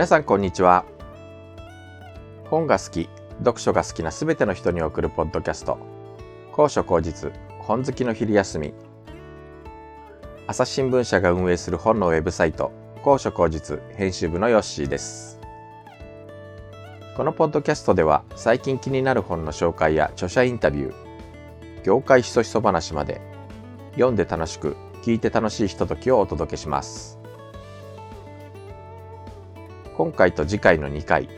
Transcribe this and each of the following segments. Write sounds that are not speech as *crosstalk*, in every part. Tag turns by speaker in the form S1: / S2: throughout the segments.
S1: 皆さんこんにちは。本が好き読書が好きなすべての人に送るポッドキャスト。高所高実本好きの昼休み。朝日新聞社が運営する本のウェブサイト高所高実編集部のヨッシーです。このポッドキャストでは最近気になる本の紹介や著者インタビュー業界ひそひそ話まで読んで楽しく聞いて楽しいひとときをお届けします。今回と次回の2回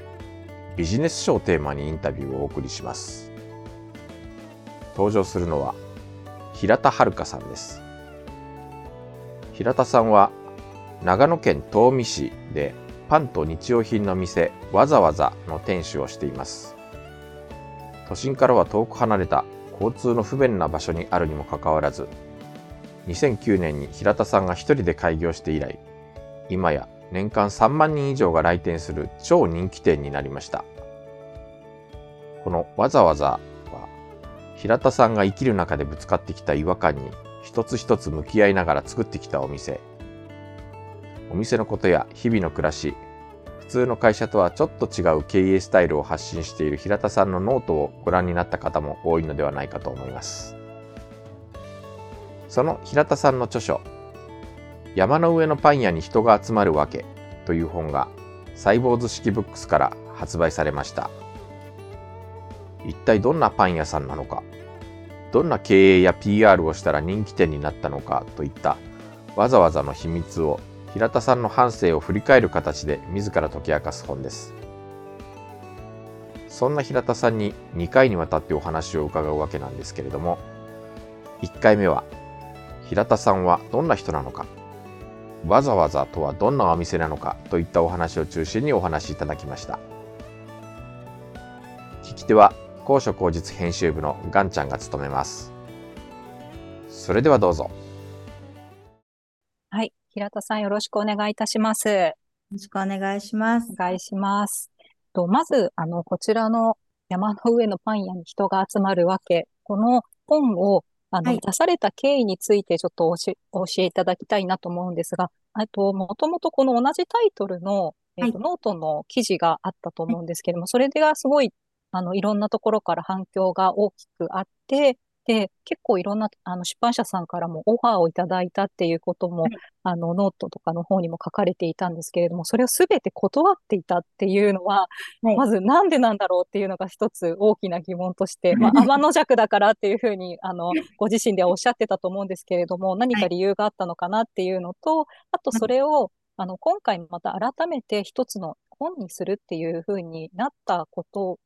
S1: ビジネス書をテーマにインタビューをお送りします。登場するのは平田遥さんです。平田さんは長野県東御市でパンと日用品の店わざわざの店主をしています。都心からは遠く離れた交通の不便な場所にあるにもかかわらず2009年に平田さんが一人で開業して以来今や年間3万人以上が来店する超人気店になりました。このわざわざは平田さんが生きる中でぶつかってきた違和感に一つ一つ向き合いながら作ってきたお店。お店のことや日々の暮らし、普通の会社とはちょっと違う経営スタイルを発信している平田さんのノートをご覧になった方も多いのではないかと思います。その平田さんの著書、山の上のパン屋に人が集まるわけという本がサイボーズ式ブックスから発売されました。一体どんなパン屋さんなのか、どんな経営や PR をしたら人気店になったのかといったわざわざの秘密を平田さんの半生を振り返る形で自ら解き明かす本です。そんな平田さんに2回にわたってお話を伺うわけなんですけれども、1回目は平田さんはどんな人なのかわざわざとはどんなお店なのかといったお話を中心にお話しいただきました。聞き手は高所高実編集部のガンちゃんが務めます。それではどうぞ。
S2: はい。平田さんよろしくお願いいたします。よ
S3: ろしくお願いします。
S2: お願いします。とまず、あの、こちらの山の上のパン屋に人が集まるわけ、この本をあの、はい、出された経緯についてちょっとおし教えいただきたいなと思うんですが、えっと、もともとこの同じタイトルの、えっと、はい、ノートの記事があったと思うんですけれども、それではすごい、あの、いろんなところから反響が大きくあって、で、結構いろんな、あの、出版社さんからもオファーをいただいたっていうことも、はい、あの、ノートとかの方にも書かれていたんですけれども、それをすべて断っていたっていうのは、はい、まずなんでなんだろうっていうのが一つ大きな疑問として、*laughs* まあ、天の弱だからっていうふうに、あの、ご自身ではおっしゃってたと思うんですけれども、何か理由があったのかなっていうのと、あとそれを、あの、今回また改めて一つの本にするっていうふうになったこと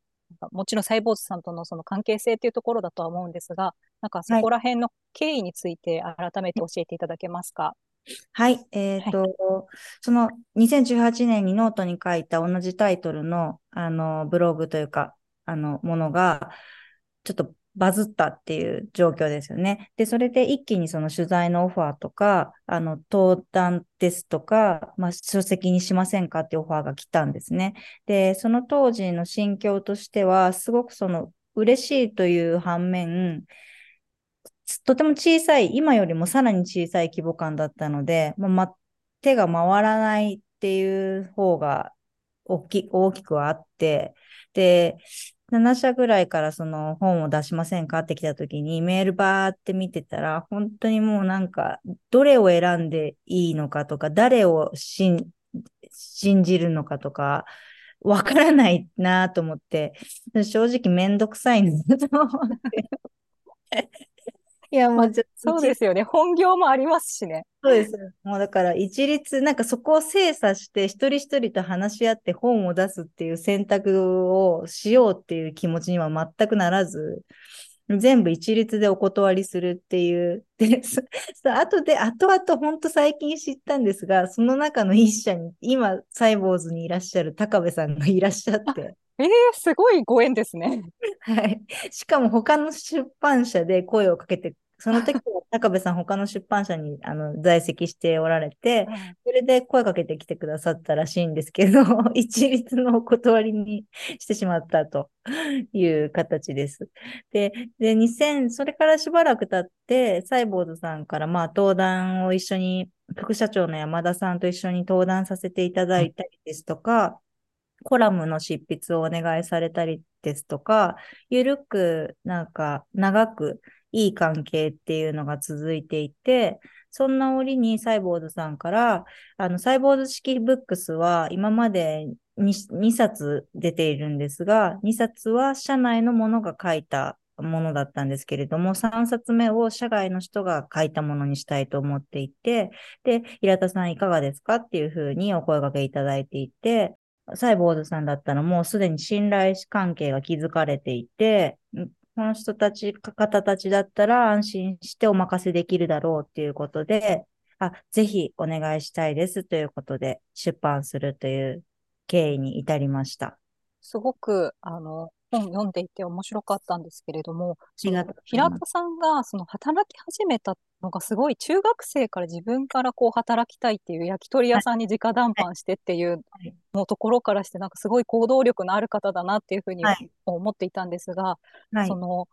S2: もちろんサイボーズさんとのその関係性っていうところだとは思うんですが、なんかそこら辺の経緯について改めて教えていただけますか？
S3: はい。えっ、ー、と、はい、その2018年にノートに書いた同じタイトルの、あの、ブログというか、あの、ものが、ちょっとバズったっていう状況ですよね。で、それで一気にその取材のオファーとか、あの、登壇ですとか、まあ、書籍にしませんかってオファーが来たんですね。で、その当時の心境としては、すごくその、嬉しいという反面、とても小さい、今よりもさらに小さい規模感だったので、まあ、手が回らないっていう方が大き大きくはあって、で、7社ぐらいからその本を出しませんかって来た時にメールバーって見てたら、本当にもうなんか、どれを選んでいいのかとか、誰を信じるのかとか、わからないなと思って、正直めんどくさいなと思って。
S2: いや、もう、そうですよね。本業もありますしね。
S3: そうです。もうだから一律、なんかそこを精査して一人一人と話し合って本を出すっていう選択をしようっていう気持ちには全くならず、全部一律でお断りするっていう。で、あと *laughs* で、後々本当最近知ったんですが、その中の一社に、今、サイボーズにいらっしゃる高部さんがいらっしゃって。
S2: えー、すごいご縁ですね。*laughs*
S3: はい。しかも他の出版社で声をかけて、その時は高部さん他の出版社にあの在籍しておられて、それで声かけてきてくださったらしいんですけど、*laughs* 一律のお断りにしてしまったという形です。で、で、2000、それからしばらく経って、サイボーズさんからまあ登壇を一緒に、副社長の山田さんと一緒に登壇させていただいたりですとか、コラムの執筆をお願いされたりですとか、ゆるく、なんか、長くいい関係っていうのが続いていて、そんな折にサイボーズさんから、あの、サイボーズ式ブックスは今まで 2, 2冊出ているんですが、2冊は社内のものが書いたものだったんですけれども、3冊目を社外の人が書いたものにしたいと思っていて、で、平田さんいかがですかっていうふうにお声掛けいただいていて、サイボーズさんだったらもうすでに信頼関係が築かれていて、この人たち、方たちだったら安心してお任せできるだろうっていうことで、あ、ぜひお願いしたいですということで出版するという経緯に至りました。
S2: すごく、あの、本読んでいて面白かったんですけれども、平田さんがその働き始めたのがすごい中学生から自分からこう働きたいっていう焼き鳥屋さんに直談判してっていうのところからしてなんかすごい行動力のある方だなっていうふうに思っていたんですが、はい、その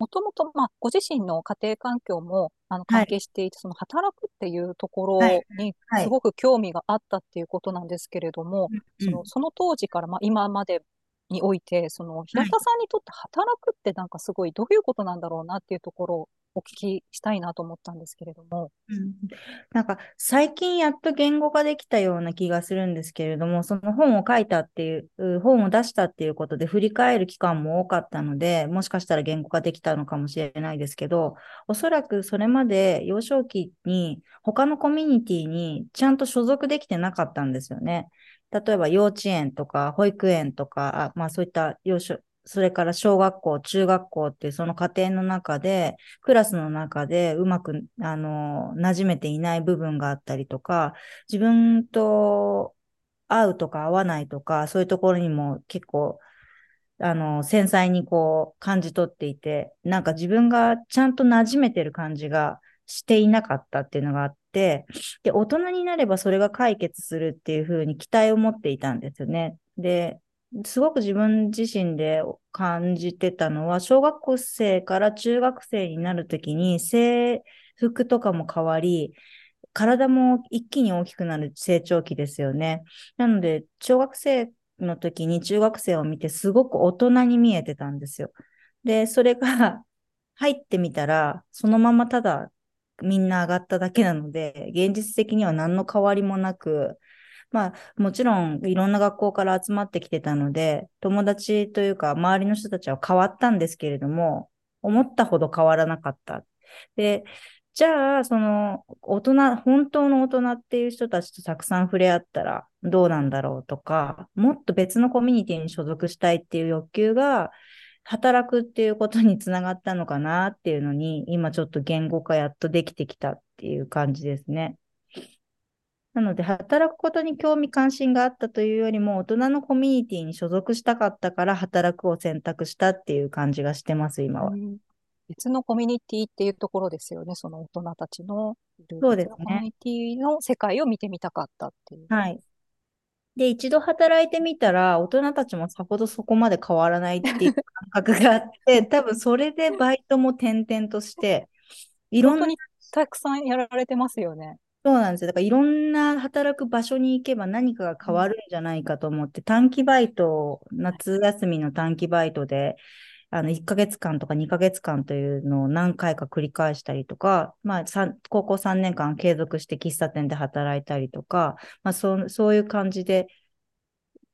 S2: もともと、まあ、ご自身の家庭環境もあの関係していて、はい、その働くっていうところにすごく興味があったっていうことなんですけれども、はいそのその当時から、まあ、今までにおいて、その平田さんにとって働くってなんかすごいどういうことなんだろうなっていうところをお聞きしたいなと思ったんですけれども。
S3: うん、なんか最近やっと言語化できたような気がするんですけれども、その本を書いたっていう、本を出したっていうことで振り返る期間も多かったので、もしかしたら言語化できたのかもしれないですけど、おそらくそれまで幼少期に他のコミュニティにちゃんと所属できてなかったんですよね。例えば幼稚園とか保育園とか、まあそういった幼少、それから小学校、中学校っていうその過程の中で、クラスの中でうまく、あの、馴染めていない部分があったりとか、自分と合うとか合わないとか、そういうところにも結構、あの、繊細にこう感じ取っていて、なんか自分がちゃんと馴染めてる感じがしていなかったっていうのがあって、で、大人になればそれが解決するっていうふうに期待を持っていたんですよね。で、すごく自分自身で感じてたのは、小学生から中学生になるときに制服とかも変わり、体も一気に大きくなる成長期ですよね。なので、小学生の時に中学生を見てすごく大人に見えてたんですよ。で、それが入ってみたら、そのままただみんな上がっただけなので、現実的には何の変わりもなく、まあ、もちろんいろんな学校から集まってきてたので、友達というか周りの人たちは変わったんですけれども、思ったほど変わらなかった。で、じゃあ、その、大人、本当の大人っていう人たちとたくさん触れ合ったらどうなんだろうとか、もっと別のコミュニティに所属したいっていう欲求が、働くっていうことにつながったのかなっていうのに、今ちょっと言語化やっとできてきたっていう感じですね。なので、働くことに興味関心があったというよりも、大人のコミュニティに所属したかったから働くを選択したっていう感じがしてます、今は。
S2: 別のコミュニティっていうところですよね、その大人たちの
S3: そうですね。
S2: コミュニティの世界を見てみたかったっていう。
S3: はい。で、一度働いてみたら、大人たちもさほどそこまで変わらないっていう感覚があって、多分それでバイトも転々として、
S2: いろんな。本当にたくさんやられてますよね。
S3: そうなんですよ。だからいろんな働く場所に行けば何かが変わるんじゃないかと思って、短期バイト、夏休みの短期バイトで、あの、1ヶ月間とか2ヶ月間というのを何回か繰り返したりとか、まあ、高校3年間継続して喫茶店で働いたりとか、まあ、そうそういう感じで、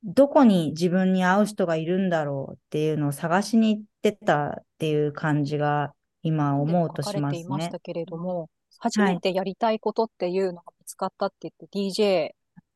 S3: どこに自分に合う人がいるんだろうっていうのを探しに行ってたっていう感じが今思うとしますね。書かれてい
S2: ましたけれども、初めてやりたいことっていうのが見つかったって言って、DJ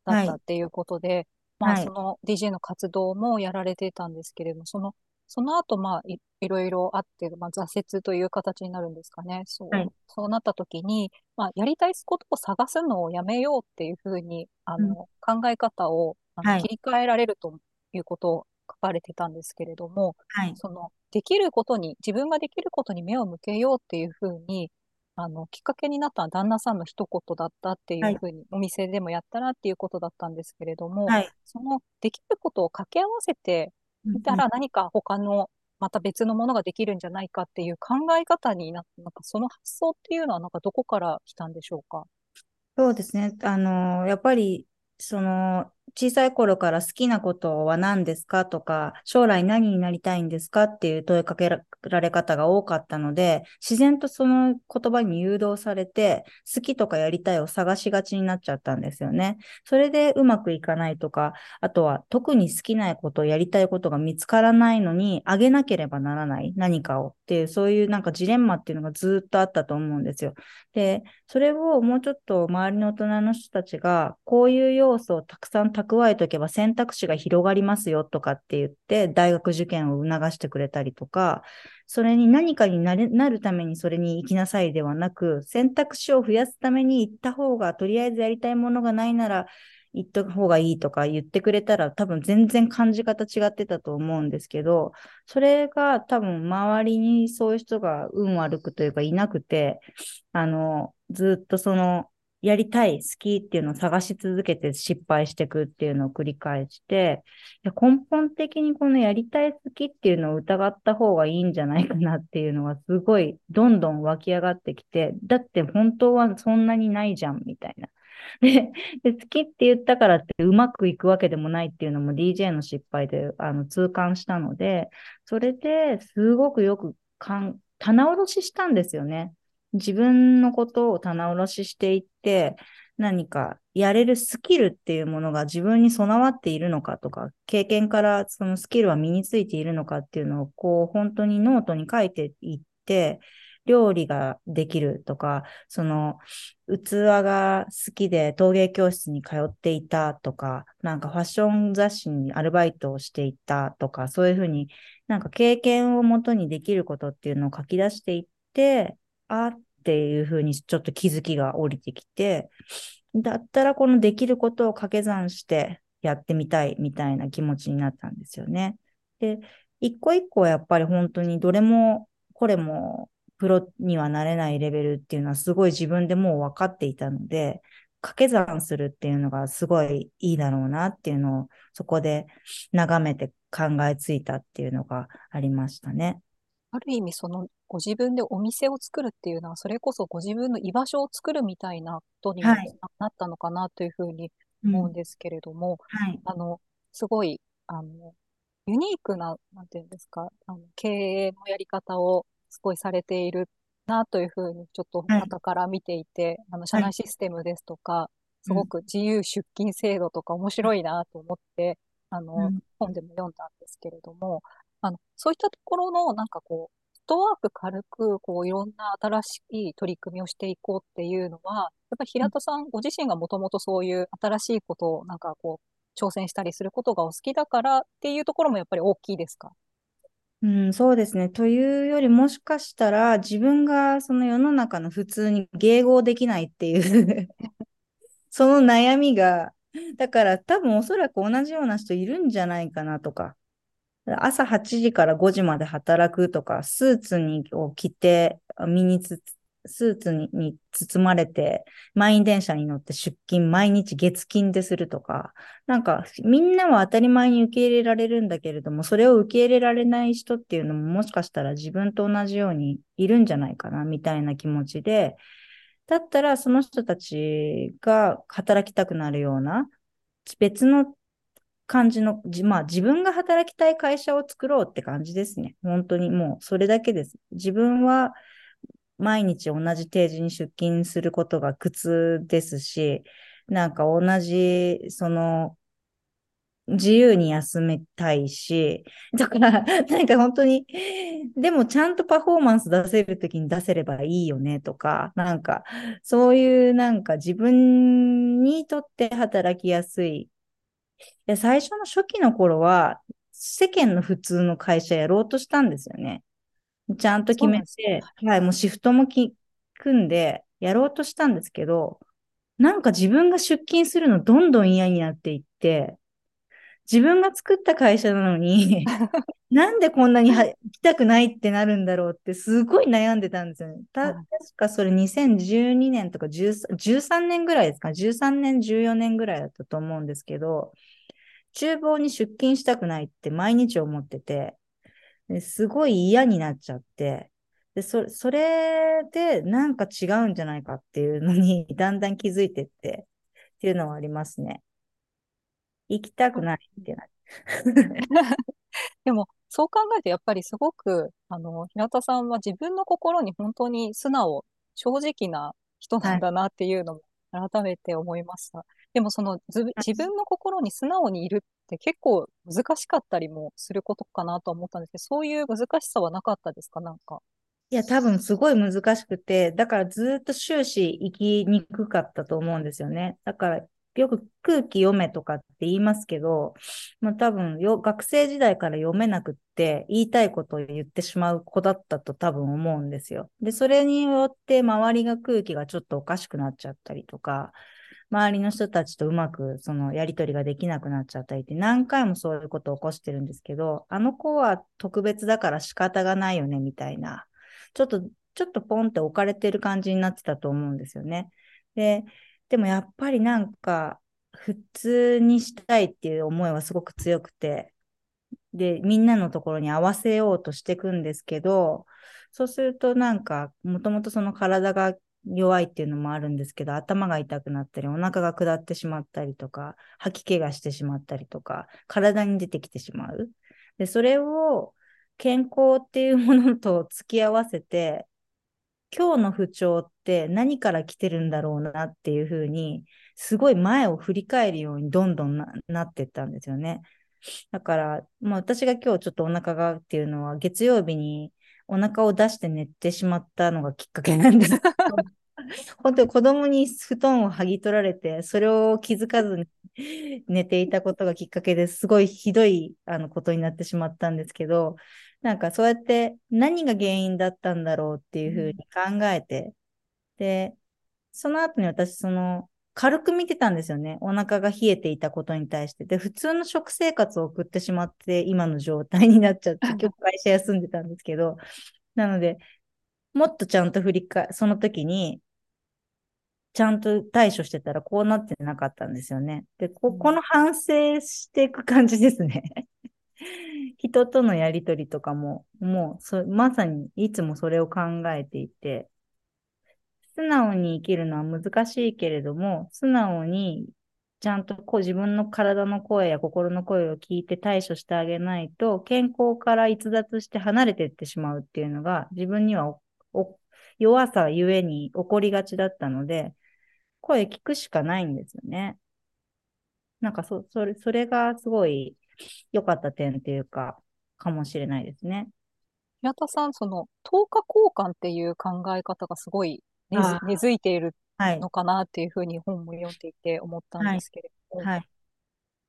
S2: だったっていうことで、はい、まあ、その DJ の活動もやられてたんですけれども、その、その後、まあい、いろいろあって、まあ、挫折という形になるんですかね。そう、はい、そうなった時に、まあ、やりたいことを探すのをやめようっていうふうに、あの、うん、考え方をあの、はい、切り替えられるということを書かれてたんですけれども、はい、その、できることに、自分ができることに目を向けようっていうふうに、あの、きっかけになった旦那さんの一言だったってい
S3: はい。
S2: うふうに、お店でもやったらっていうことだったんですけれども、
S3: はい。
S2: そのできることを掛け合わせて
S3: うん
S2: みたら何か他の、また別のものができるんじゃないかっていう考え方になって、なんかその発想っていうのはなんかどこから来たんでしょうか？
S3: そうですね。あの、やっぱり、その、小さい頃から好きなことは何ですか？とか、将来何になりたいんですか？っていう問いかけられ方が多かったので、自然とその言葉に誘導されて、好きとかやりたいを探しがちになっちゃったんですよね。それでうまくいかないとか、あとは特に好きなこと、やりたいことが見つからないのに、あげなければならない何かをっていう、そういうなんかジレンマっていうのがずっとあったと思うんですよ。で、それをもうちょっと周りの大人の人たちが、こういう要素をたくさん蓄えておけば選択肢が広がりますよとかって言って、大学受験を促してくれたりとか、それに何かになれなるためにそれに行きなさいではなく、選択肢を増やすために行った方が、とりあえずやりたいものがないなら、行った方がいいとか言ってくれたら多分全然感じ方違ってたと思うんですけど、それが多分周りにそういう人が運悪くというかいなくて、あの、ずっとその、やりたい、好きっていうのを探し続けて失敗していくっていうのを繰り返して、根本的にこのやりたい、好きっていうのを疑った方がいいんじゃないかなっていうのがすごいどんどん湧き上がってきて、だって本当はそんなにないじゃんみたいな。*laughs* で、で好きって言ったからってうまくいくわけでもないっていうのも DJ の失敗であの痛感したので、それですごくよくかん棚卸ししたんですよね。自分のことを棚卸ししていって、何かやれるスキルっていうものが自分に備わっているのかとか、経験からそのスキルは身についているのかっていうのを、こう、本当にノートに書いていって、料理ができるとか、その、器が好きで陶芸教室に通っていたとか、なんかファッション雑誌にアルバイトをしていたとか、そういうふうになんか経験をもとにできることっていうのを書き出していって、あっていうふうにちょっと気づきが降りてきて、だったらこのできることを掛け算してやってみたいみたいな気持ちになったんですよね。で、一個一個やっぱり本当にどれもこれもプロにはなれないレベルっていうのはすごい自分でもう分かっていたので、掛け算するっていうのがすごいいいだろうなっていうのをそこで眺めて考えついたっていうのがありましたね。
S2: ある意味、その、ご自分でお店を作るっていうのは、それこそご自分の居場所を作るみたいなことにも
S3: はい
S2: なったのかなというふうに思うんですけれども、
S3: はい。
S2: あの、すごい、あの、ユニークな、なんていうんですか、あの、経営のやり方をすごいされているなというふうに、ちょっと
S3: はい。
S2: 傍から見ていて、あの、社内システムですとか、す
S3: うん。
S2: ごく自由出勤制度とか面白いなと思って、あの、
S3: ん。
S2: 本でも読んだんですけれども、あの、そういったところの、なんかこう、フットワーク軽く、こう、いろんな新しい取り組みをしていこうっていうのは、やっぱり平田さんご自身がもともとそういう新しいことを、なんかこう、挑戦したりすることがお好きだからっていうところもやっぱり大きいですか？
S3: うん、そうですね。というよりもしかしたら自分がその世の中の普通に迎合できないっていう *laughs* その悩みが、だから多分おそらく同じような人いるんじゃないかなとか。朝8時から5時まで働くとか、スーツにを着て、身につ、スーツにに包まれて、満員電車に乗って出勤、毎日月金でするとか、なんかみんなは当たり前に受け入れられるんだけれども、それを受け入れられない人っていうのももしかしたら自分と同じようにいるんじゃないかな、みたいな気持ちで、だったらその人たちが働きたくなるような、別の感じの、じまあ自分が働きたい会社を作ろうって感じですね。本当にもうそれだけです。自分は毎日同じ定時に出勤することが苦痛ですし、なんか同じ、その、自由に休めたいし、だから、なんか本当に、でもちゃんとパフォーマンス出せるときに出せればいいよねとか、なんか、そういうなんか自分にとって働きやすい。で最初の初期の頃は、世間の普通の会社やろうとしたんですよね。ちゃんと決めて、はい、もうシフトもき組んでやろうとしたんですけど、なんか自分が出勤するのどんどん嫌になっていって、自分が作った会社なのに、*laughs* なんでこんなには行きたくないってなるんだろうってすごい悩んでたんですよね。た確かそれ2012年とか 13, 13年ぐらいですか ?13 年、14年ぐらいだったと思うんですけど、厨房に出勤したくないって毎日思ってて、すごい嫌になっちゃって、でそそれでなんか違うんじゃないかっていうのに *laughs* だんだん気づいてってっていうのはありますね。行きたくないってな。*laughs*
S2: でも、そう考えてやっぱりすごく、あの、平田さんは自分の心に本当に素直、正直な人なんだなっていうのも改めて思いました。はい、でもその自分の心に素直にいるって結構難しかったりもすることかなと思ったんですけど、そういう難しさはなかったですか？なんか。
S3: いや、多分すごい難しくて、だからずっと終始生きにくかったと思うんですよね。だからよく空気読めとかって言いますけど、まあ多分よ学生時代から読めなくって言いたいことを言ってしまう子だったと多分思うんですよ。で、それによって周りが空気がちょっとおかしくなっちゃったりとか、周りの人たちとうまくそのやりとりができなくなっちゃったりって何回もそういうことを起こしてるんですけど、あの子は特別だから仕方がないよねみたいなちょっと、ちょっとポンって置かれてる感じになってたと思うんですよね。で、でもやっぱりなんか、普通にしたいっていう思いはすごく強くて、で、みんなのところに合わせようとしていくんですけど、そうするとなんか、もともとその体が弱いっていうのもあるんですけど、頭が痛くなったり、お腹が下ってしまったりとか、吐き気がしてしまったりとか、体に出てきてしまう。で、それを健康っていうものと *laughs* 付き合わせて、今日の不調って何から来てるんだろうなっていうふうに、すごい前を振り返るようにどんどんななってったんですよね。だから、まあ、私が今日ちょっとお腹がっていうのは、月曜日にお腹を出して寝てしまったのがきっかけなんです。*laughs* 本当に子供に布団を剥ぎ取られて、それを気づかずに寝ていたことがきっかけですごいひどいあのことになってしまったんですけど、なんかそうやって何が原因だったんだろうっていうふうに考えて、で、その後に私、その、軽く見てたんですよね。お腹が冷えていたことに対して。で、普通の食生活を送ってしまって、今の状態になっちゃって、*laughs* 今日会社休んでたんですけど、なので、もっとちゃんと振り返、その時に、ちゃんと対処してたらこうなってなかったんですよね。で、ここの反省していく感じですね。*laughs* 人とのやりとりとかも、もうそ、まさにいつもそれを考えていて、素直に生きるのは難しいけれども、素直にちゃんとこう自分の体の声や心の声を聞いて対処してあげないと、健康から逸脱して離れていってしまうっていうのが自分には弱さゆえに起こりがちだったので、声聞くしかないんですよね。なんかそ、それ、それがすごい良かった点っていうか、かもしれないですね。
S2: 平田さん、その、10日交換っていう考え方がすごい根根付いているのかなっていうふうに本も読んでいて思ったんですけれども、はい。はい、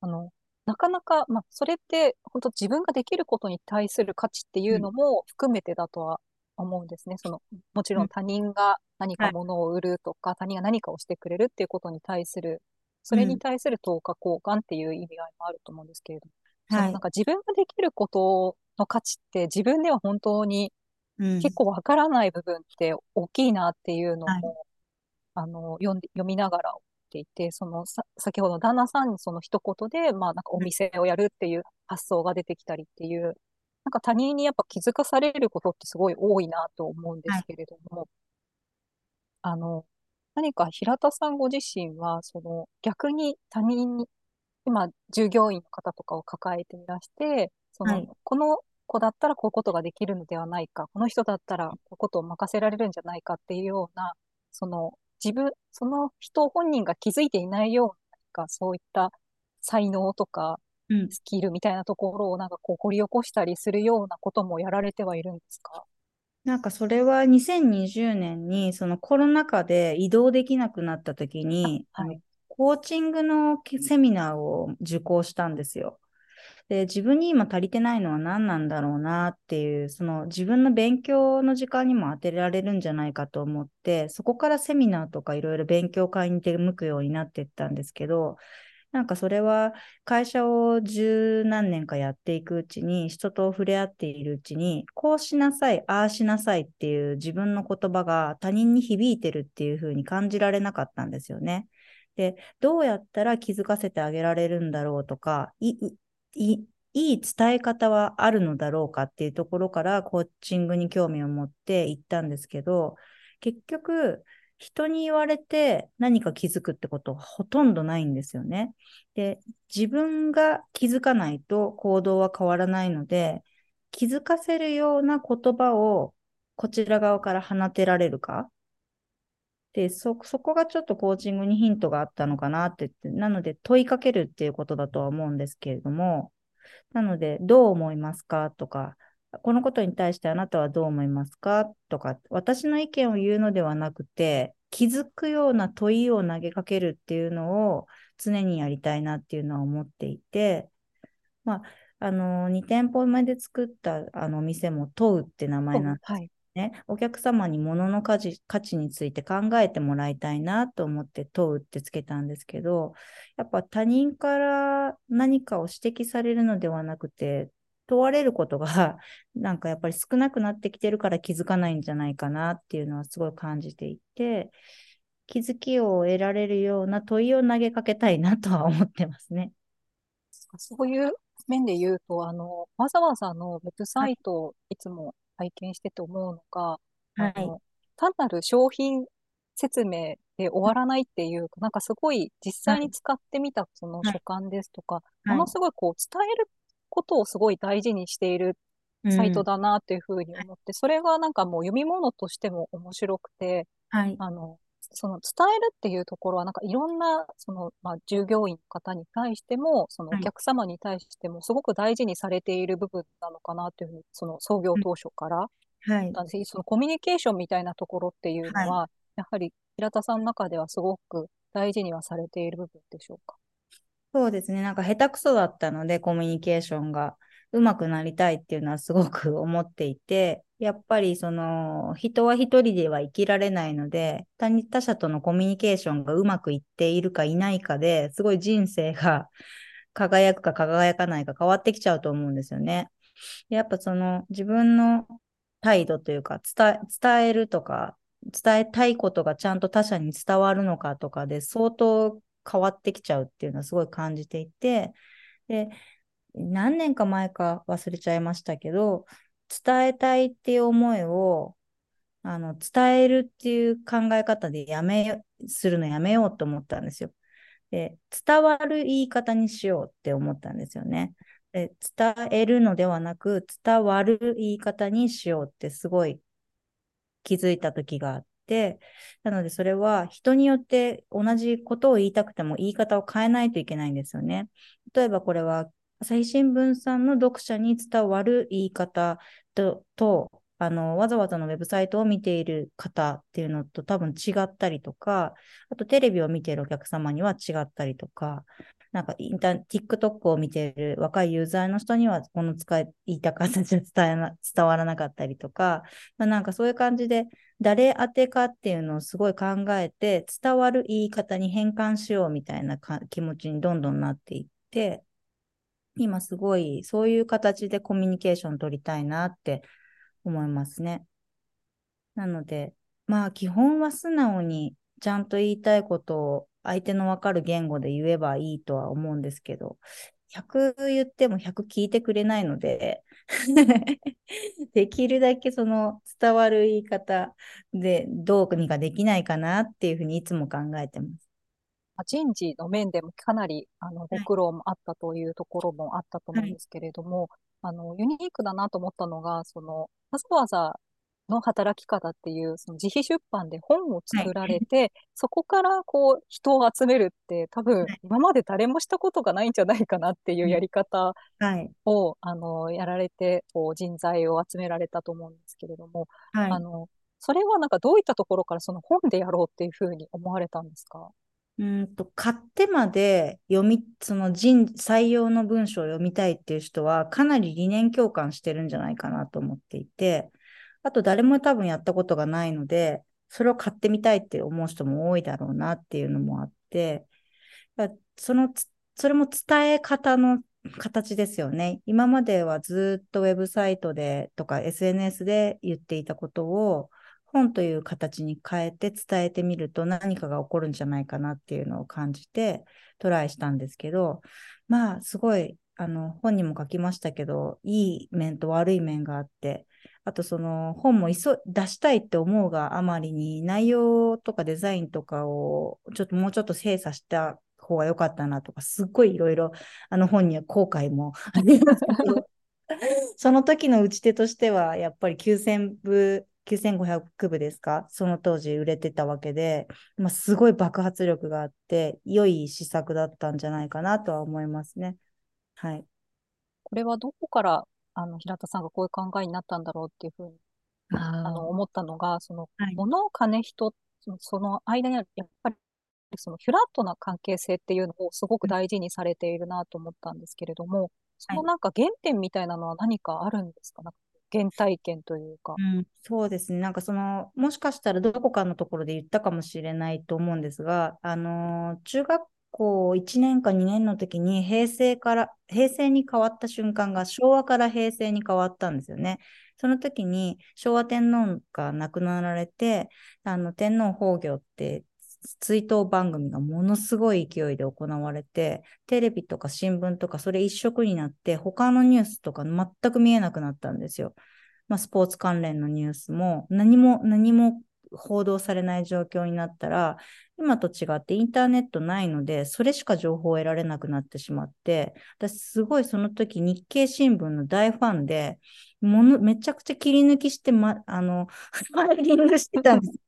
S2: あの、なかなか、まあ、それって本当自分ができることに対する価値っていうのも含めてだとは思うんですね。その、もちろん他人が何か物を売るとか、はい、他人が何かをしてくれるっていうことに対する、それに対する10日交換っていう意味合いもあると思うんですけれども、はい、なんか自分ができることの価値って自分では本当に結構わからない部分って大きいなっていうのも、はい、あの読んで読みながらっていて、そのさ先ほど旦那さんにその一言で、まあなんかお店をやるっていう発想が出てきたりっていう、なんか他人にやっぱ気づかされることってすごい多いなと思うんですけれども、はい、あの、何か平田さんご自身は、その逆に他人に今、従業員の方とかを抱えていらして、その、はい、この子だったらこういうことができるのではないか、この人だったらこういうことを任せられるんじゃないかっていうような、その自分、その人本人が気づいていないような、そういった才能とか、スキルみたいなところをなんかこう掘り起こしたりするようなこともやられてはいるんですか？
S3: なんかそれは2020年にそのコロナ禍で移動できなくなった時に、はい、コーチングのセミナーを受講したんですよ。で、自分に今足りてないのは何なんだろうなっていう、その自分の勉強の時間にも当てられるんじゃないかと思って、そこからセミナーとかいろいろ勉強会に出向くようになっていったんですけど、なんかそれは会社を十何年かやっていくうちに、人と触れ合っているうちに、こうしなさい、ああしなさいっていう自分の言葉が他人に響いてるっていう風に感じられなかったんですよね。で、どうやったら気づかせてあげられるんだろうとか、いいいい伝え方はあるのだろうかっていうところからコーチングに興味を持って行ったんですけど、結局、人に言われて何か気づくってことはほとんどないんですよね。で、自分が気づかないと行動は変わらないので、気づかせるような言葉をこちら側から放てられるか。で、そ、そこがちょっとコーチングにヒントがあったのかなって、なので問いかけるっていうことだとは思うんですけれども、なので、どう思いますかとか、このことに対してあなたはどう思いますかとか、私の意見を言うのではなくて、気づくような問いを投げかけるっていうのを常にやりたいなっていうのは思っていて、まあ、あの、2店舗目で作ったあの店も問うって名前なんですね。お客様に物の価値価値について考えてもらいたいなと思って問うってつけたんですけど、やっぱ他人から何かを指摘されるのではなくて、問われることが、*laughs* なんかやっぱり少なくなってきてるから気づかないんじゃないかなっていうのはすごい感じていて、気づきを得られるような問いを投げかけたいなとは思ってますね。
S2: そういう面で言うと、あの、わざわざのウェブサイトをいつも拝見してて思うのが、はい、あの単なる商品説明で終わらないっていうか、なんかすごい実際に使ってみたその所感ですとか、はい、ものすごいこう伝えることをすごい大事にしているサイトだなっていうふうに思って、うん、それがなんかもう読み物としても面白くて、はい、あの、その伝えるっていうところはなんかいろんなその、まあ、従業員の方に対してもそのお客様に対してもすごく大事にされている部分なのかなというふうにその創業当初からはい、そのコミュニケーションみたいなところっていうのは、はい、やはり平田さんの中ではすごく大事にはされている部分でしょうか？
S3: そうですね。なんか下手くそだったので、コミュニケーションが上手くなりたいっていうのはすごく *laughs* 思っていて、やっぱりその人は一人では生きられないので、他者とのコミュニケーションがうまくいっているかいないかですごい人生が *laughs* 輝くか輝かないか変わってきちゃうと思うんですよね。やっぱその自分の態度というか伝えるとか伝えたいことがちゃんと他者に伝わるのかとかで相当変わってきちゃうっていうのはすごい感じていて、で、何年か前か忘れちゃいましたけど、伝えたいっていう思いを、あの、伝えるっていう考え方でやめ、するのやめようと思ったんですよ。で、伝わる言い方にしようって思ったんですよね。で伝えるのではなく、伝わる言い方にしようってすごい気づいた時があって、なのでそれは人によって同じことを言いたくても言い方を変えないといけないんですよね。例えばこれは朝日新聞さんの読者に伝わる言い方と、とあの、わざわざのウェブサイトを見ている方っていうのと多分違ったりとか、あとテレビを見ているお客様には違ったりとか、なんかインター、TikTok を見ている若いユーザーの人には、この使い、言いた形で伝えな、*laughs* 伝わらなかったりとか、まあ、なんかそういう感じで、誰宛てかっていうのをすごい考えて、伝わる言い方に変換しようみたいな気持ちにどんどんなっていって、今すごいそういう形でコミュニケーション取りたいなって思いますね。なので、まあ基本は素直にちゃんと言いたいことを相手のわかる言語で言えばいいとは思うんですけど、100言っても100聞いてくれないので *laughs* できるだけその伝わる言い方でどうにかできないかなっていうふうにいつも考えてます。
S2: 人事の面でもかなりあのご苦労もあったというところもあったと思うんですけれども、はい、あのユニークだなと思ったのが、そのわざわざの働き方っていう、その自費出版で本を作られて、はい、そこからこう人を集めるって多分今まで誰もしたことがないんじゃないかなっていうやり方を、はい、あのやられてこう人材を集められたと思うんですけれども、はい、あのそれはなんかどういったところからその本でやろうっていうふうに思われたんですか？
S3: うんと買ってまで読み、その人採用の文章を読みたいっていう人はかなり理念共感してるんじゃないかなと思っていて、あと誰も多分やったことがないので、それを買ってみたいって思う人も多いだろうなっていうのもあって、そのそれも伝え方の形ですよね。今まではずっとウェブサイトでとか SNS で言っていたことを本という形に変えて伝えてみると何かが起こるんじゃないかなっていうのを感じてトライしたんですけど、まあすごいあの本にも書きましたけど、いい面と悪い面があって、あとその本も出したいって思うがあまりに内容とかデザインとかをちょっともうちょっと精査した方が良かったなとか、すっごいいろいろあの本には後悔もありますけど、*laughs* その時の打ち手としてはやっぱり9000部、9500部ですか？その当時売れてたわけで、まあ、すごい爆発力があって、良い施策だったんじゃないかなとは思いますね。はい。
S2: これはどこからあの、平田さんがこういう考えになったんだろうっていうふうに、あの、思ったのが、その、はい、物、金、人、その間にある、やっぱり、そのフラットな関係性っていうのをすごく大事にされているなと思ったんですけれども、そのなんか原点みたいなのは何かあるんですか原体験というか、
S3: うん。そうですね。なんかその、もしかしたらどこかのところで言ったかもしれないと思うんですが、あの、中学校1年か2年の時に平成から、平成に変わった瞬間が昭和から平成に変わったんですよね。その時に昭和天皇が亡くなられて、あの天皇崩御って追悼番組がものすごい勢いで行われて、テレビとか新聞とかそれ一色になって、他のニュースとか全く見えなくなったんですよ。まあ、スポーツ関連のニュースも何も何も報道されない状況になったら、今と違ってインターネットないので、それしか情報を得られなくなってしまって、私すごいその時日経新聞の大ファンで、もの、めちゃくちゃ切り抜きして、ま、あの、*laughs* ファイリングしてたんです。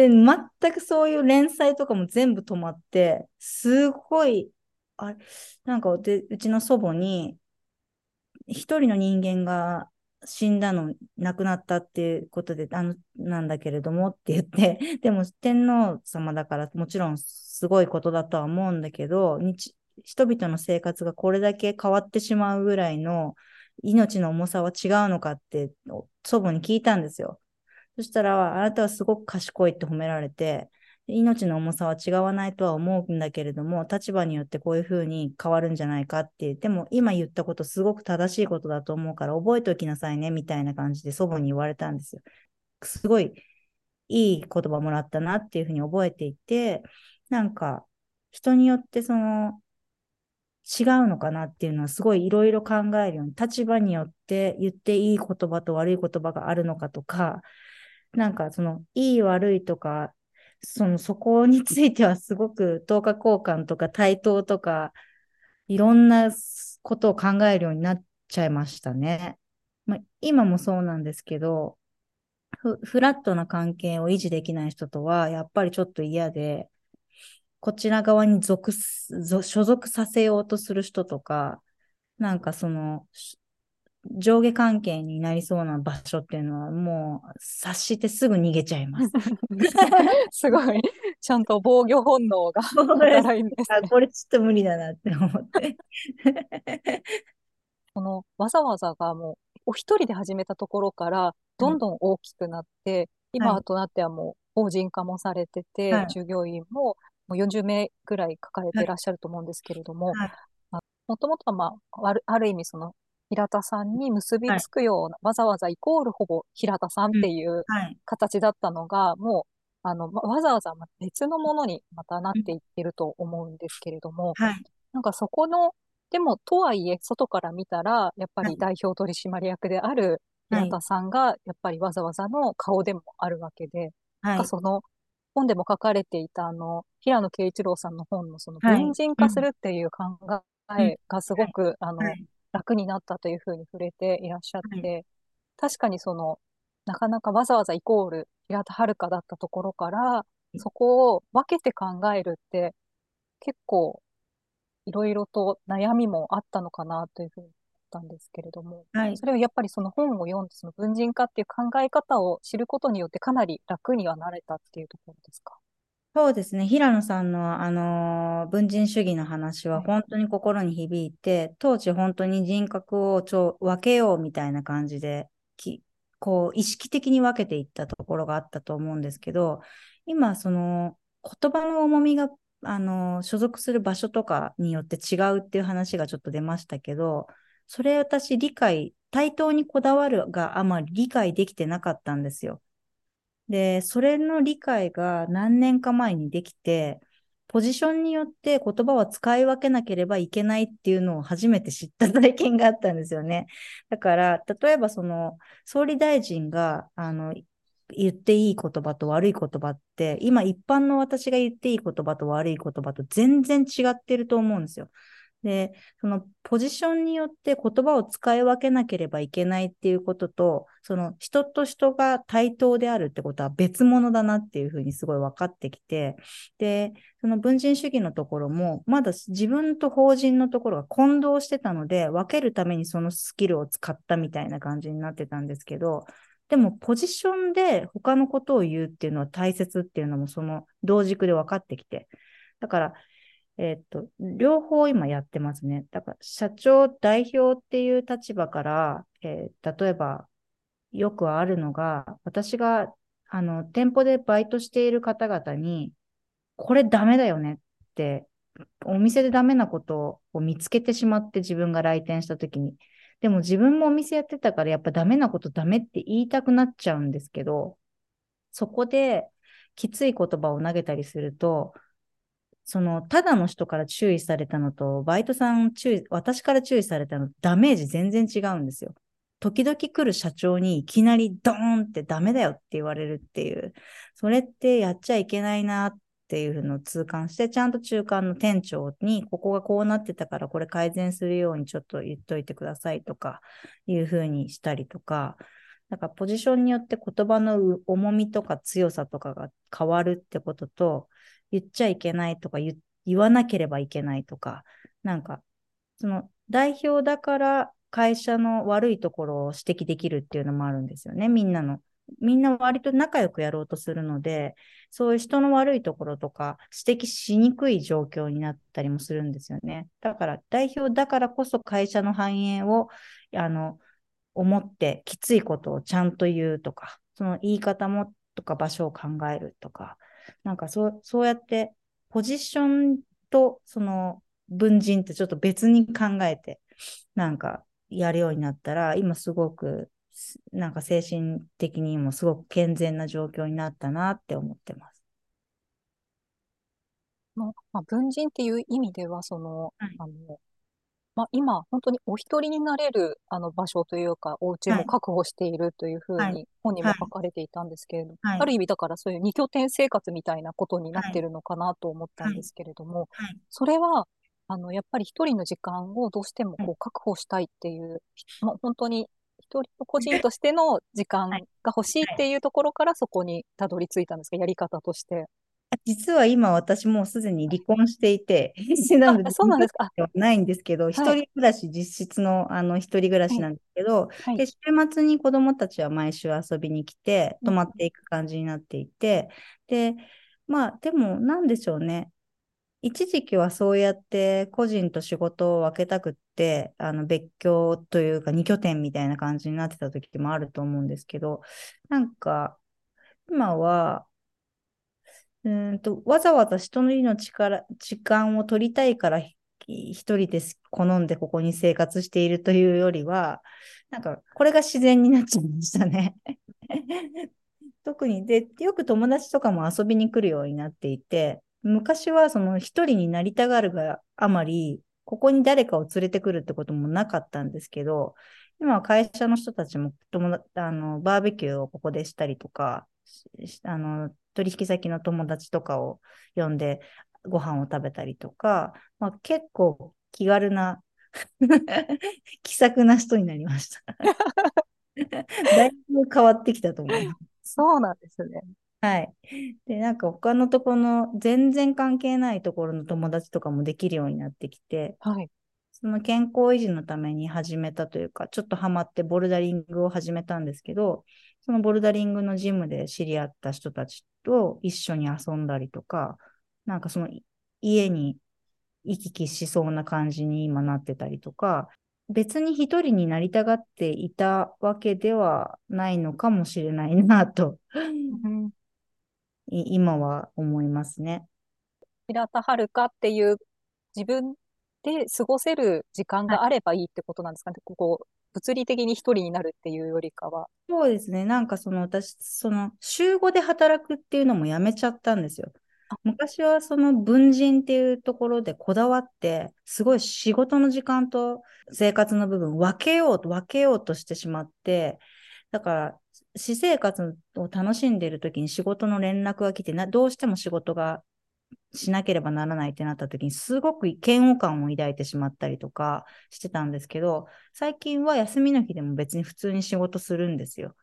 S3: で、全くそういう連載とかも全部止まって、すごい、あれ、なんかで、うちの祖母に、一人の人間が死んだの、亡くなったっていうことで、あの、なんだけれどもって言って、*laughs* でも天皇様だからもちろんすごいことだとは思うんだけど、人々の生活がこれだけ変わってしまうぐらいの命の重さは違うのかって祖母に聞いたんですよ。そしたら、あなたはすごく賢いって褒められて、命の重さは違わないとは思うんだけれども、立場によってこういうふうに変わるんじゃないかって、でも今言ったことすごく正しいことだと思うから覚えておきなさいね、みたいな感じで祖母に言われたんですよ。すごいいい言葉もらったなっていうふうに覚えていて、なんか人によってその違うのかなっていうのはすごいいろいろ考えるように、立場によって言っていい言葉と悪い言葉があるのかとか、なんかそのいい悪いとかその、そこについてはすごく等価交換とか対等とか、いろんなことを考えるようになっちゃいましたね。まあ、今もそうなんですけどフ、ラットな関係を維持できない人とは、やっぱりちょっと嫌で、こちら側に属所属させようとする人とか、なんかその、上下関係になりそうな場所っていうのはもう察してすぐ逃げちゃいます。*laughs*
S2: すごい。ちゃんと防御本能が働いんです、
S3: ね、これちょっと無理だなって思って。*laughs*
S2: このわざわざがもうお一人で始めたところからどんどん大きくなって、はい、今となってはもう法人化もされてて、はい、従業員ももう40名ぐらい抱えていらっしゃると思うんですけれども、もともとはまあ、ある意味その平田さんに結びつくような、はい、わざわざイコールほぼ平田さんっていう形だったのが、うんはい、もう、あの、わざわざ別のものにまたなっていってると思うんですけれども、はい、なんかそこの、でも、とはいえ、外から見たら、やっぱり代表取締役である平田さんが、やっぱりわざわざの顔でもあるわけで、なんかその、本でも書かれていた、あの、平野啓一郎さんの本のその、文人化するっていう考えがすごく、あの、楽になったというふうに触れていらっしゃって、はい、確かにその、なかなかわざわざイコール平田遥だったところから、そこを分けて考えるって、結構、いろいろと悩みもあったのかなというふうに思ったんですけれども、はい、それはやっぱりその本を読んで、その文人化っていう考え方を知ることによってかなり楽にはなれたっていうところですか？
S3: そうですね。平野さんの、あのー、文人主義の話は本当に心に響いて、当時本当に人格をちょ分けようみたいな感じで、きこう、意識的に分けていったところがあったと思うんですけど、今、その、言葉の重みがあの、所属する場所とかによって違うっていう話がちょっと出ましたけど、それ私理解、対等にこだわるがあまり理解できてなかったんですよ。で、それの理解が何年か前にできて、ポジションによって言葉を使い分けなければいけないっていうのを初めて知った体験があったんですよね。だから、例えばその総理大臣が、あの、言っていい言葉と悪い言葉って、今一般の私が言っていい言葉と悪い言葉と全然違ってると思うんですよ。で、そのポジションによって言葉を使い分けなければいけないっていうことと、その人と人が対等であるってことは別物だなっていうふうにすごい分かってきて、で、その文人主義のところも、まだ自分と法人のところが混同してたので、分けるためにそのスキルを使ったみたいな感じになってたんですけど、でもポジションで他のことを言うっていうのは大切っていうのもその同軸で分かってきて、だからえっと、両方今やってますね。だから、社長代表っていう立場から、えー、例えば、よくあるのが、私が、あの、店舗でバイトしている方々に、これダメだよねって、お店でダメなことを見つけてしまって自分が来店した時に。でも自分もお店やってたからやっぱダメなことダメって言いたくなっちゃうんですけど、そこできつい言葉を投げたりすると、その、ただの人から注意されたのと、バイトさん注意、私から注意されたの、ダメージ全然違うんですよ。時々来る社長にいきなりドーンってダメだよって言われるっていう、それってやっちゃいけないなっていうのを痛感して、ちゃんと中間の店長に、ここがこうなってたから、これ改善するようにちょっと言っといてくださいとか、いうふうにしたりとか、なんかポジションによって言葉の重みとか強さとかが変わるってことと、言っちゃいけないとか言言わなければいけないとか、なんか、その代表だから会社の悪いところを指摘できるっていうのもあるんですよね、みんなの。みんな割と仲良くやろうとするので、そういう人の悪いところとか指摘しにくい状況になったりもするんですよね。だから代表だからこそ会社の繁栄を、あの、思ってきついことをちゃんと言うとか、その言い方もとか場所を考えるとか、なんかそう、そうやってポジションとその文人ってちょっと別に考えて、なんかやるようになったら、今すごく、なんか精神的にもすごく健全な状況になったなって思ってます。
S2: まあ、文人っていう意味では、その、はい、あの、まあ、今、本当にお一人になれるあの場所というか、お家も確保しているというふうに本にも書かれていたんですけれども、はい。はい、ある意味だからそういう二拠点生活みたいなことになってるのかなと思ったんですけれども、それは、あの、やっぱり一人の時間をどうしてもこう確保したいっていう、まあ、本当に一人の個人としての時間が欲しいっていうところからそこにたどり着いたんですか、やり方として。
S3: 実は今私もうすでに離婚していて、必死 *laughs* なので、
S2: そうなんですか。
S3: ないんですけど、一、はい、人暮らし、実質のあの一人暮らしなんですけど、はい、で週末に子供たちは毎週遊びに来て、泊まっていく感じになっていて、うん、で、まあ、でも、なんでしょうね。一時期はそうやって個人と仕事を分けたくって、あの別居というか二拠点みたいな感じになってた時もあると思うんですけど、なんか今はうんと、わざわざ人の命から、時間を取りたいから一人で好んでここに生活しているというよりは、なんか、これが自然になっちゃいましたね。*laughs* 特に、で、よく友達とかも遊びに来るようになっていて、昔はその一人になりたがるがあまり、ここに誰かを連れてくるってこともなかったんですけど、今は会社の人たちもあのバーベキューをここでしたりとか、あの取引先の友達とかを呼んでご飯を食べたりとか、まあ、結構気軽な *laughs* 気さくな人になりました。*laughs* だいぶ変わってきたと思います。
S2: そうなんですね。
S3: はい。で、なんか他のところの全然関係ないところの友達とかもできるようになってきて、
S2: はい。
S3: その健康維持のために始めたというか、ちょっとハマってボルダリングを始めたんですけど、そのボルダリングのジムで知り合った人たちと一緒に遊んだりとか、なんかその家に行き来しそうな感じに今なってたりとか、別に一人になりたがっていたわけではないのかもしれないなと、今は思いますね。
S2: 平田遥っていう自分で過ごせる時間があればいいってことなんですかね。ここ、物理的に一人になるっていうよりかは。
S3: そうですね。なんかその私、その週5で働くっていうのもやめちゃったんですよ。昔はその文人っていうところでこだわって、すごい仕事の時間と生活の部分分けようと分けようとしてしまって、だから私生活を楽しんでいる時に仕事の連絡が来てな、どうしても仕事がしなければならないってなった時に、すごく嫌悪感を抱いてしまったりとかしてたんですけど、最近は休みの日でも別に普通に仕事するんですよ。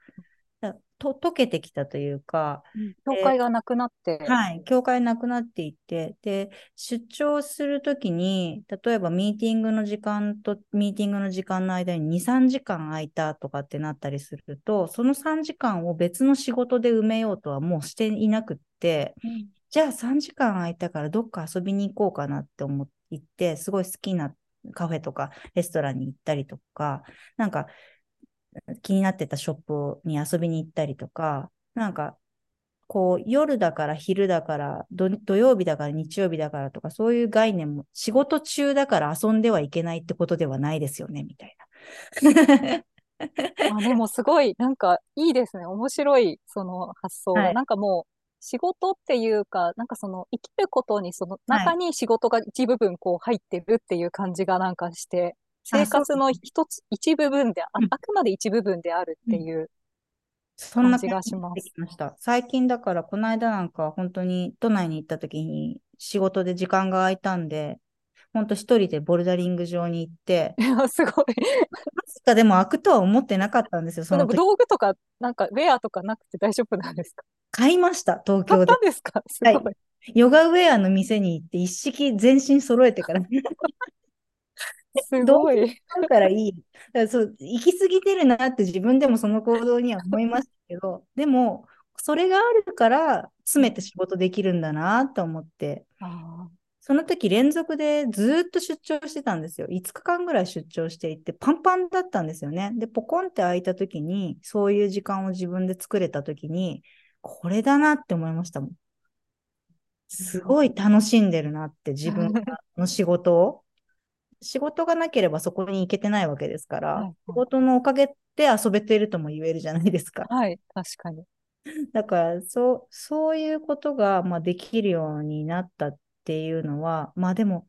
S3: と溶けてきたというか、
S2: 教会がなくなって。
S3: はい、教会なくなっていって、で、出張するときに、例えばミーティングの時間とミーティングの時間の間に2、3時間空いたとかってなったりすると、その3時間を別の仕事で埋めようとはもうしていなくって、うん、じゃあ3時間空いたからどっか遊びに行こうかなって思って行って、すごい好きなカフェとかレストランに行ったりとか、なんか気になってたショップに遊びに行ったりとか、なんか、こう、夜だから昼だから土、土曜日だから日曜日だからとか、そういう概念も、仕事中だから遊んではいけないってことではないですよね、みたいな。
S2: あでもすごい、なんかいいですね。面白い、その発想が。はい、なんかもう、仕事っていうか、なんかその生きることにその中に仕事が一部分こう入ってるっていう感じがなんかして、生活の一つ、一部分で、ああくまで一部分であるっていう感じがします。
S3: ました。最近だから、この間なんか本当に都内に行った時に仕事で時間が空いたんで、本当一人でボルダリング場に行って、*laughs*
S2: すごい。
S3: まさかでも開くとは思ってなかったんですよ、その
S2: 道具とか、なんかウェアとかなくて大丈夫なんですか？
S3: 買いました、東京
S2: で。買ったんですか？すごいはい、
S3: ヨガウェアの店に行って一式全身揃えてから
S2: すごい。
S3: だからいい。だそう行き過ぎてるなって自分でもその行動には思いましたけど、でも、それがあるから詰めて仕事できるんだなと思って、その時連続でずっと出張してたんですよ。5日間ぐらい出張していて、パンパンだったんですよね。で、ポコンって空いた時に、そういう時間を自分で作れた時に、これだなって思いましたもん。すごい楽しんでるなって自分の仕事を。仕事がなければそこに行けてないわけですから、はいはい、仕事のおかげで遊べてるとも言えるじゃないですか。
S2: はい、確かに。
S3: だから、そう、そういうことが、まあ、できるようになったっていうのは、まあでも、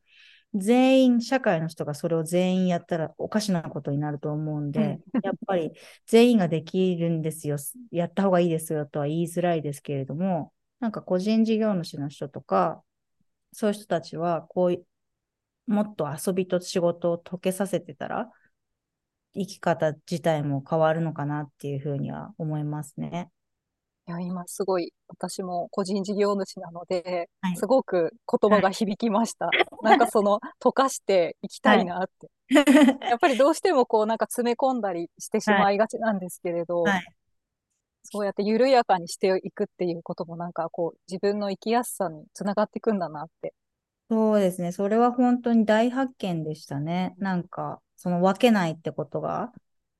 S3: 全員、社会の人がそれを全員やったらおかしなことになると思うんで、*laughs* やっぱり全員ができるんですよ、やった方がいいですよとは言いづらいですけれども、なんか個人事業主の人とか、そういう人たちは、こうもっと遊びと仕事を溶けさせてたら、生き方自体も変わるのかなっていうふうには思いますね。
S2: いや、今すごい、私も個人事業主なので、はい、すごく言葉が響きました。はい、なんかその、溶かしていきたいなって。はい、やっぱりどうしてもこう、なんか詰め込んだりしてしまいがちなんですけれど、そうやって緩やかにしていくっていうこともなんかこう、自分の生きやすさにつながっていくんだなって
S3: そうですね。それは本当に大発見でしたね。なんか、その分けないってことが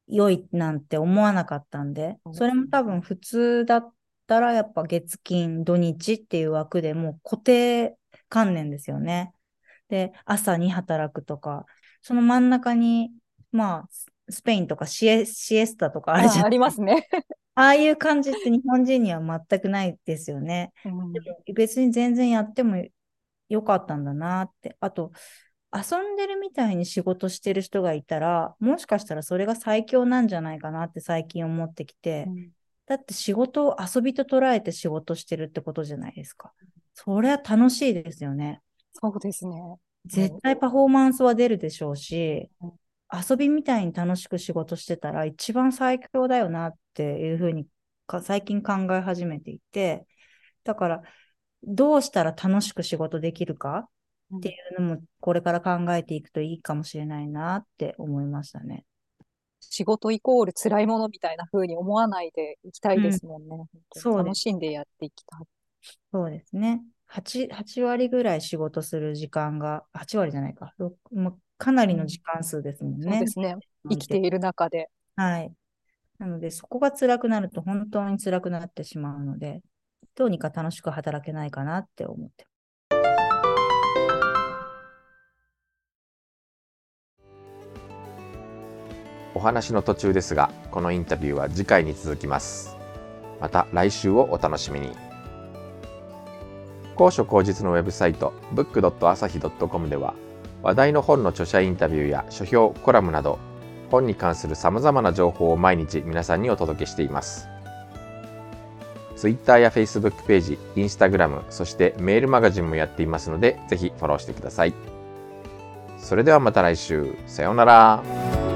S3: 良いなんて思わなかったんで、それも多分普通だったらやっぱ月金土日っていう枠でもう固定観念ですよね。で、朝に働くとか、その真ん中に、まあ、スペインとかシエシエスタとかあるじゃない
S2: ありますね。*laughs*
S3: ああいう感じって日本人には全くないですよね。うん、別に全然やっても良かったんだなって。あと、遊んでるみたいに仕事してる人がいたら、もしかしたらそれが最強なんじゃないかなって最近思ってきて、うん、だって仕事を遊びと捉えて仕事してるってことじゃないですか。それは楽しいですよね。
S2: そうですね。
S3: 絶対パフォーマンスは出るでしょうし、うん、遊びみたいに楽しく仕事してたら一番最強だよなっていうふうに最近考え始めていて、だからどうしたら楽しく仕事できるかっていうのも、これから考えていくといいかもしれないなって思いましたね。
S2: 仕事イコール辛いものみたいな風に思わないでいきたいですもんね。うん、そう楽しんでやっていきたい。
S3: そうですね。8, 8割ぐらい仕事する時間が、8割じゃないか。もうかなりの時間数ですもんね、
S2: うん。そうですね。生きている中で。
S3: はい。なので、そこが辛くなると本当に辛くなってしまうので、どうにか楽しく働けないかなって思って
S1: お話の途中ですが、このインタビューは次回に続きます。また来週をお楽しみに。高所高実のウェブサイト book.asahi.com では話題の本の著者インタビューや書評、コラムなど本に関する様々な情報を毎日皆さんにお届けしています。Twitter や Facebook ページ、Instagram、そしてメールマガジンもやっていますので、ぜひフォローしてください。それではまた来週。さようなら。